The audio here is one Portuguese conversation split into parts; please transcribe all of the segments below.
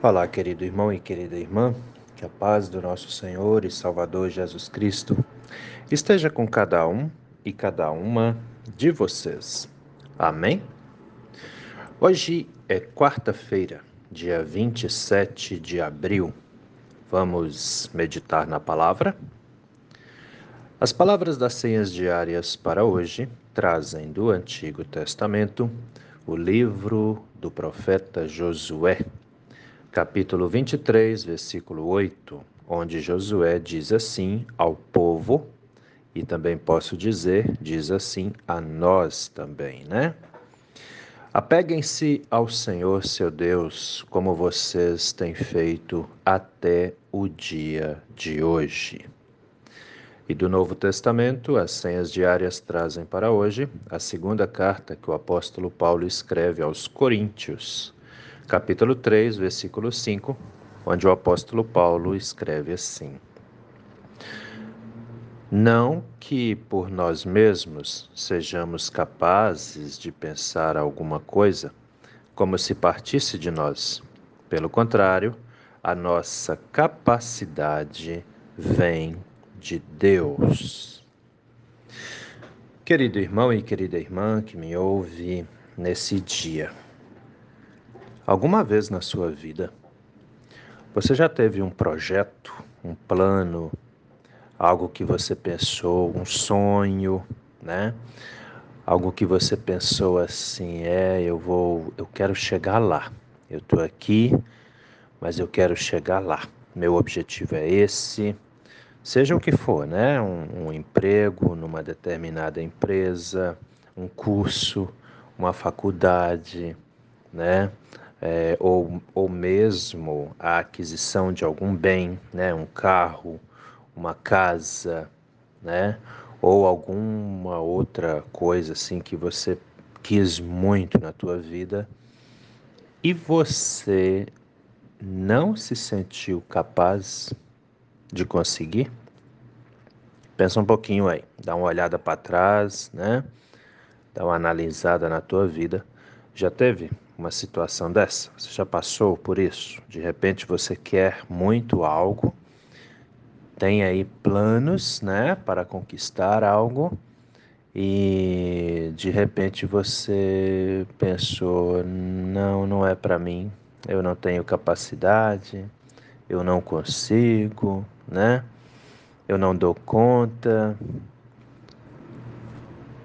Olá, querido irmão e querida irmã, que a paz do nosso Senhor e Salvador Jesus Cristo esteja com cada um e cada uma de vocês. Amém? Hoje é quarta-feira, dia 27 de abril. Vamos meditar na palavra? As palavras das senhas diárias para hoje trazem do Antigo Testamento o livro do profeta Josué capítulo 23, versículo 8, onde Josué diz assim ao povo, e também posso dizer, diz assim a nós também, né? Apeguem-se ao Senhor seu Deus, como vocês têm feito até o dia de hoje. E do Novo Testamento, as senhas diárias trazem para hoje a segunda carta que o apóstolo Paulo escreve aos Coríntios capítulo 3, versículo 5, onde o apóstolo Paulo escreve assim: Não que por nós mesmos sejamos capazes de pensar alguma coisa como se partisse de nós. Pelo contrário, a nossa capacidade vem de Deus. Querido irmão e querida irmã que me ouve nesse dia, Alguma vez na sua vida, você já teve um projeto, um plano, algo que você pensou, um sonho, né? Algo que você pensou assim, é, eu vou, eu quero chegar lá. Eu estou aqui, mas eu quero chegar lá. Meu objetivo é esse. Seja o que for, né? Um, um emprego numa determinada empresa, um curso, uma faculdade, né? É, ou, ou mesmo a aquisição de algum bem, né, um carro, uma casa, né, ou alguma outra coisa assim que você quis muito na tua vida e você não se sentiu capaz de conseguir? Pensa um pouquinho aí, dá uma olhada para trás, né? Dá uma analisada na tua vida. Já teve uma situação dessa? Você já passou por isso? De repente você quer muito algo, tem aí planos, né, para conquistar algo e de repente você pensou: não, não é para mim, eu não tenho capacidade, eu não consigo, né? Eu não dou conta.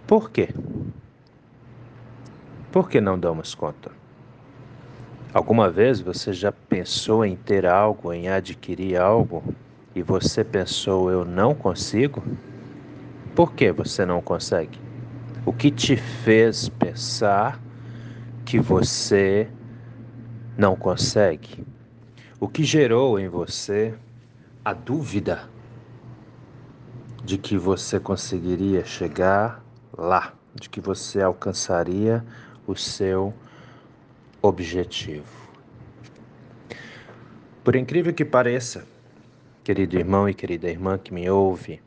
Por quê? Por que não damos conta? Alguma vez você já pensou em ter algo, em adquirir algo, e você pensou eu não consigo? Por que você não consegue? O que te fez pensar que você não consegue? O que gerou em você a dúvida de que você conseguiria chegar lá, de que você alcançaria o seu objetivo. Por incrível que pareça, querido irmão e querida irmã que me ouve,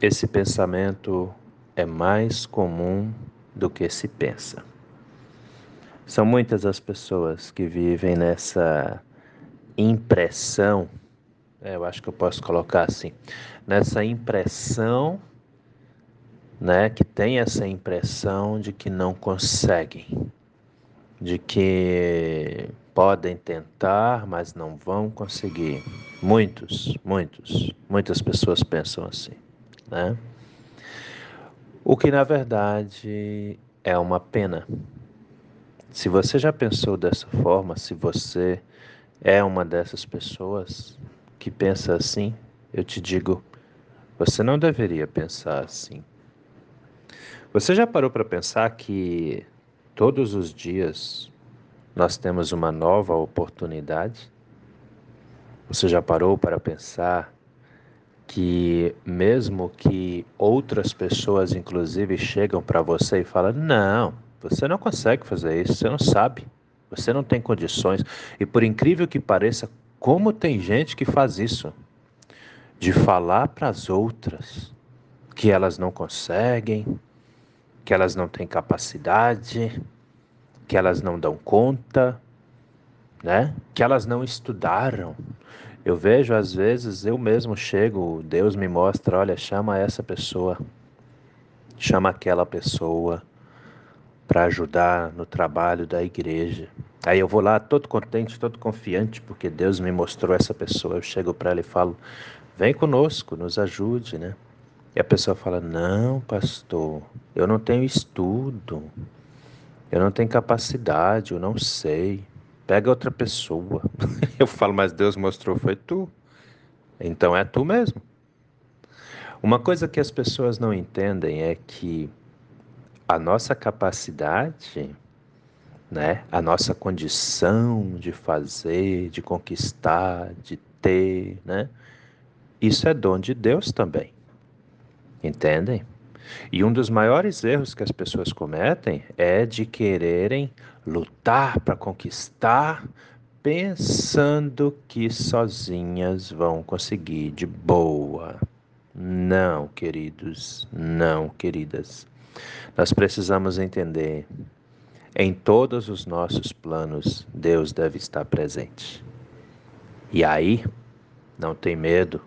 esse pensamento é mais comum do que se pensa. São muitas as pessoas que vivem nessa impressão, é, eu acho que eu posso colocar assim, nessa impressão, né, que tem essa impressão de que não conseguem, de que podem tentar, mas não vão conseguir. Muitos, muitos, muitas pessoas pensam assim, né? O que na verdade é uma pena. Se você já pensou dessa forma, se você é uma dessas pessoas que pensa assim, eu te digo, você não deveria pensar assim. Você já parou para pensar que Todos os dias nós temos uma nova oportunidade. Você já parou para pensar que, mesmo que outras pessoas, inclusive, chegam para você e falam: Não, você não consegue fazer isso, você não sabe, você não tem condições. E por incrível que pareça, como tem gente que faz isso, de falar para as outras que elas não conseguem, que elas não têm capacidade, que elas não dão conta, né? Que elas não estudaram. Eu vejo às vezes, eu mesmo chego, Deus me mostra, olha, chama essa pessoa, chama aquela pessoa para ajudar no trabalho da igreja. Aí eu vou lá todo contente, todo confiante, porque Deus me mostrou essa pessoa. Eu chego para ela e falo: "Vem conosco, nos ajude", né? E a pessoa fala: "Não, pastor, eu não tenho estudo. Eu não tenho capacidade, eu não sei. Pega outra pessoa". Eu falo: "Mas Deus mostrou foi tu. Então é tu mesmo". Uma coisa que as pessoas não entendem é que a nossa capacidade, né, a nossa condição de fazer, de conquistar, de ter, né, isso é dom de Deus também. Entendem? E um dos maiores erros que as pessoas cometem é de quererem lutar para conquistar, pensando que sozinhas vão conseguir de boa. Não, queridos, não, queridas. Nós precisamos entender, em todos os nossos planos, Deus deve estar presente. E aí, não tem medo,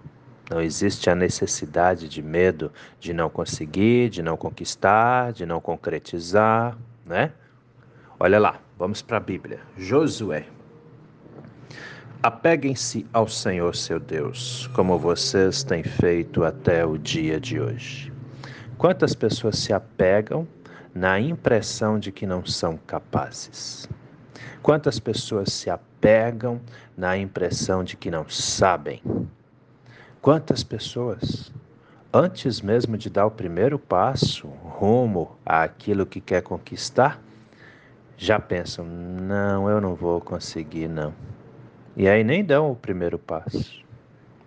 não existe a necessidade de medo de não conseguir, de não conquistar, de não concretizar, né? Olha lá, vamos para a Bíblia. Josué. Apeguem-se ao Senhor seu Deus, como vocês têm feito até o dia de hoje. Quantas pessoas se apegam na impressão de que não são capazes? Quantas pessoas se apegam na impressão de que não sabem? Quantas pessoas, antes mesmo de dar o primeiro passo rumo àquilo que quer conquistar, já pensam: não, eu não vou conseguir, não. E aí nem dão o primeiro passo,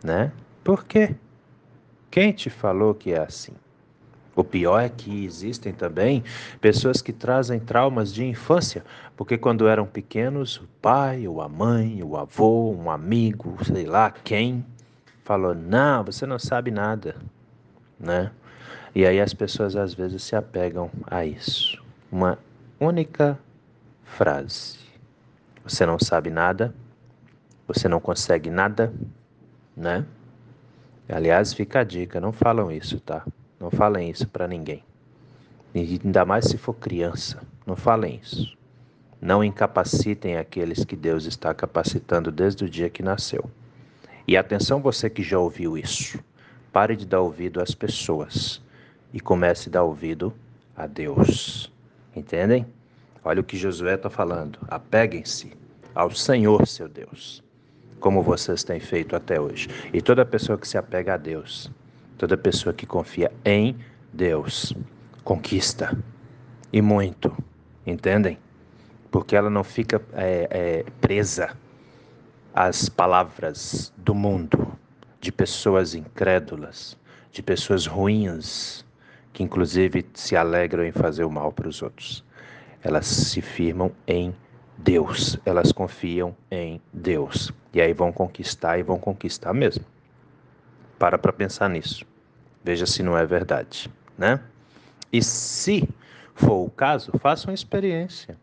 né? Por quê? Quem te falou que é assim? O pior é que existem também pessoas que trazem traumas de infância, porque quando eram pequenos, o pai, ou a mãe, o avô, um amigo, sei lá quem, falou: "Não, você não sabe nada", né? E aí as pessoas às vezes se apegam a isso. Uma única frase: Você não sabe nada, você não consegue nada, né? Aliás, fica a dica, não falam isso, tá? Não falem isso para ninguém. E ainda mais se for criança. Não falem isso. Não incapacitem aqueles que Deus está capacitando desde o dia que nasceu. E atenção, você que já ouviu isso. Pare de dar ouvido às pessoas e comece a dar ouvido a Deus. Entendem? Olha o que Josué está falando. Apeguem-se ao Senhor, seu Deus, como vocês têm feito até hoje. E toda pessoa que se apega a Deus, Toda pessoa que confia em Deus conquista e muito, entendem? Porque ela não fica é, é, presa às palavras do mundo, de pessoas incrédulas, de pessoas ruins, que inclusive se alegram em fazer o mal para os outros. Elas se firmam em Deus, elas confiam em Deus. E aí vão conquistar e vão conquistar mesmo. Para para pensar nisso. Veja se não é verdade, né? E se for o caso, faça uma experiência.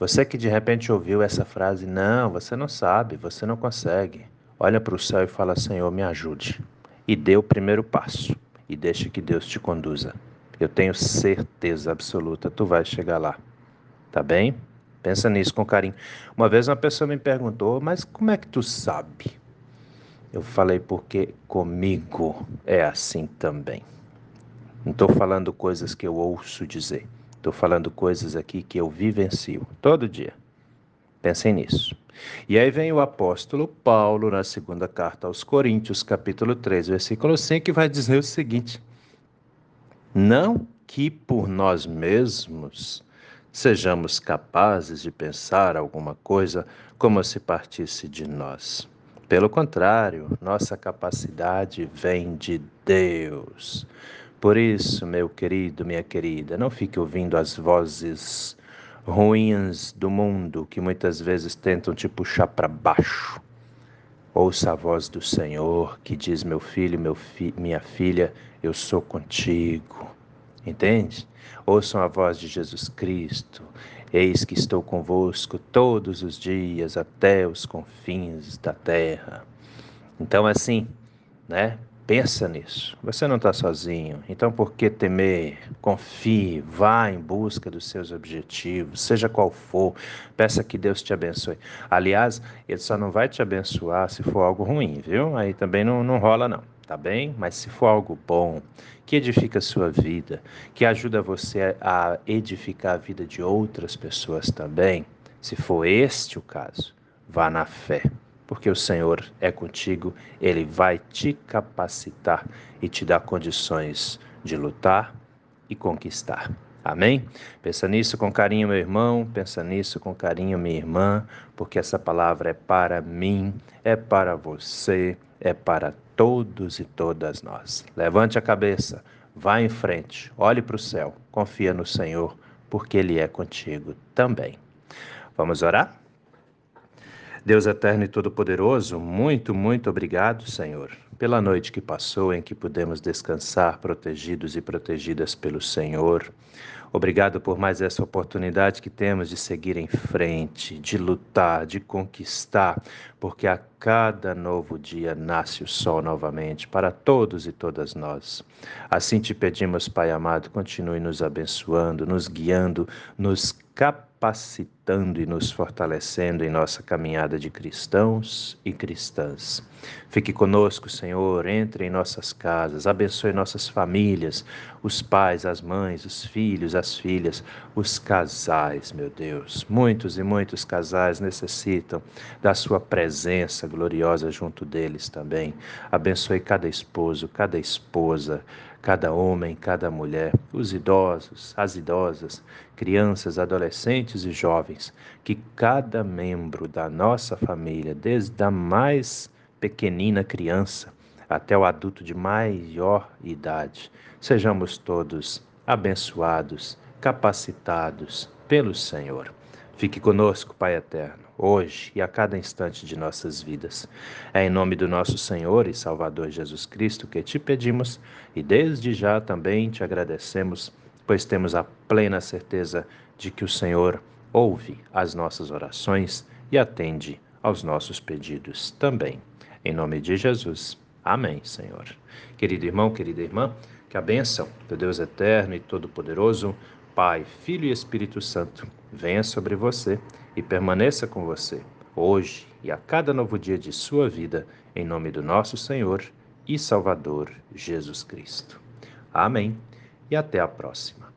Você que de repente ouviu essa frase, não, você não sabe, você não consegue. Olha para o céu e fala, Senhor, me ajude. E dê o primeiro passo e deixe que Deus te conduza. Eu tenho certeza absoluta, tu vai chegar lá. Tá bem? Pensa nisso com carinho. Uma vez uma pessoa me perguntou, mas como é que tu sabe? Eu falei porque comigo é assim também. Não estou falando coisas que eu ouço dizer. Estou falando coisas aqui que eu vivencio todo dia. Pensem nisso. E aí vem o apóstolo Paulo na segunda carta aos Coríntios, capítulo 3, versículo 5, que vai dizer o seguinte: Não que por nós mesmos sejamos capazes de pensar alguma coisa como se partisse de nós pelo contrário, nossa capacidade vem de Deus. Por isso, meu querido, minha querida, não fique ouvindo as vozes ruins do mundo que muitas vezes tentam te puxar para baixo. Ouça a voz do Senhor que diz: Meu filho, meu fi minha filha, eu sou contigo. Entende? Ouçam a voz de Jesus Cristo. Eis que estou convosco todos os dias até os confins da terra. Então, assim, né? Pensa nisso. Você não está sozinho. Então, por que temer? Confie, vá em busca dos seus objetivos, seja qual for. Peça que Deus te abençoe. Aliás, Ele só não vai te abençoar se for algo ruim, viu? Aí também não, não rola, não tá bem? Mas se for algo bom, que edifica a sua vida, que ajuda você a edificar a vida de outras pessoas também, se for este o caso, vá na fé, porque o Senhor é contigo, ele vai te capacitar e te dar condições de lutar e conquistar. Amém? Pensa nisso com carinho, meu irmão, pensa nisso com carinho, minha irmã, porque essa palavra é para mim, é para você, é para todos e todas nós. Levante a cabeça, vá em frente, olhe para o céu, confia no Senhor, porque Ele é contigo também. Vamos orar? Deus eterno e todo-poderoso, muito, muito obrigado, Senhor, pela noite que passou em que pudemos descansar protegidos e protegidas pelo Senhor. Obrigado por mais essa oportunidade que temos de seguir em frente, de lutar, de conquistar, porque a cada novo dia nasce o sol novamente para todos e todas nós. Assim te pedimos, Pai amado, continue nos abençoando, nos guiando, nos capacitando e nos fortalecendo em nossa caminhada de cristãos e cristãs. Fique conosco, Senhor, entre em nossas casas, abençoe nossas famílias, os pais, as mães, os filhos, as filhas, os casais, meu Deus. Muitos e muitos casais necessitam da Sua presença gloriosa junto deles também. Abençoe cada esposo, cada esposa, cada homem, cada mulher, os idosos, as idosas, crianças, adolescentes e jovens, que cada membro da nossa família, desde a mais pequenina criança até o adulto de maior idade, sejamos todos abençoados, capacitados pelo Senhor. Fique conosco, Pai eterno, hoje e a cada instante de nossas vidas. É em nome do nosso Senhor e Salvador Jesus Cristo que te pedimos e desde já também te agradecemos, pois temos a plena certeza de que o Senhor ouve as nossas orações e atende aos nossos pedidos também. Em nome de Jesus. Amém, Senhor. Querido irmão, querida irmã, que a bênção do Deus eterno e todo-poderoso, Pai, Filho e Espírito Santo, venha sobre você e permaneça com você, hoje e a cada novo dia de sua vida, em nome do nosso Senhor e Salvador Jesus Cristo. Amém e até a próxima.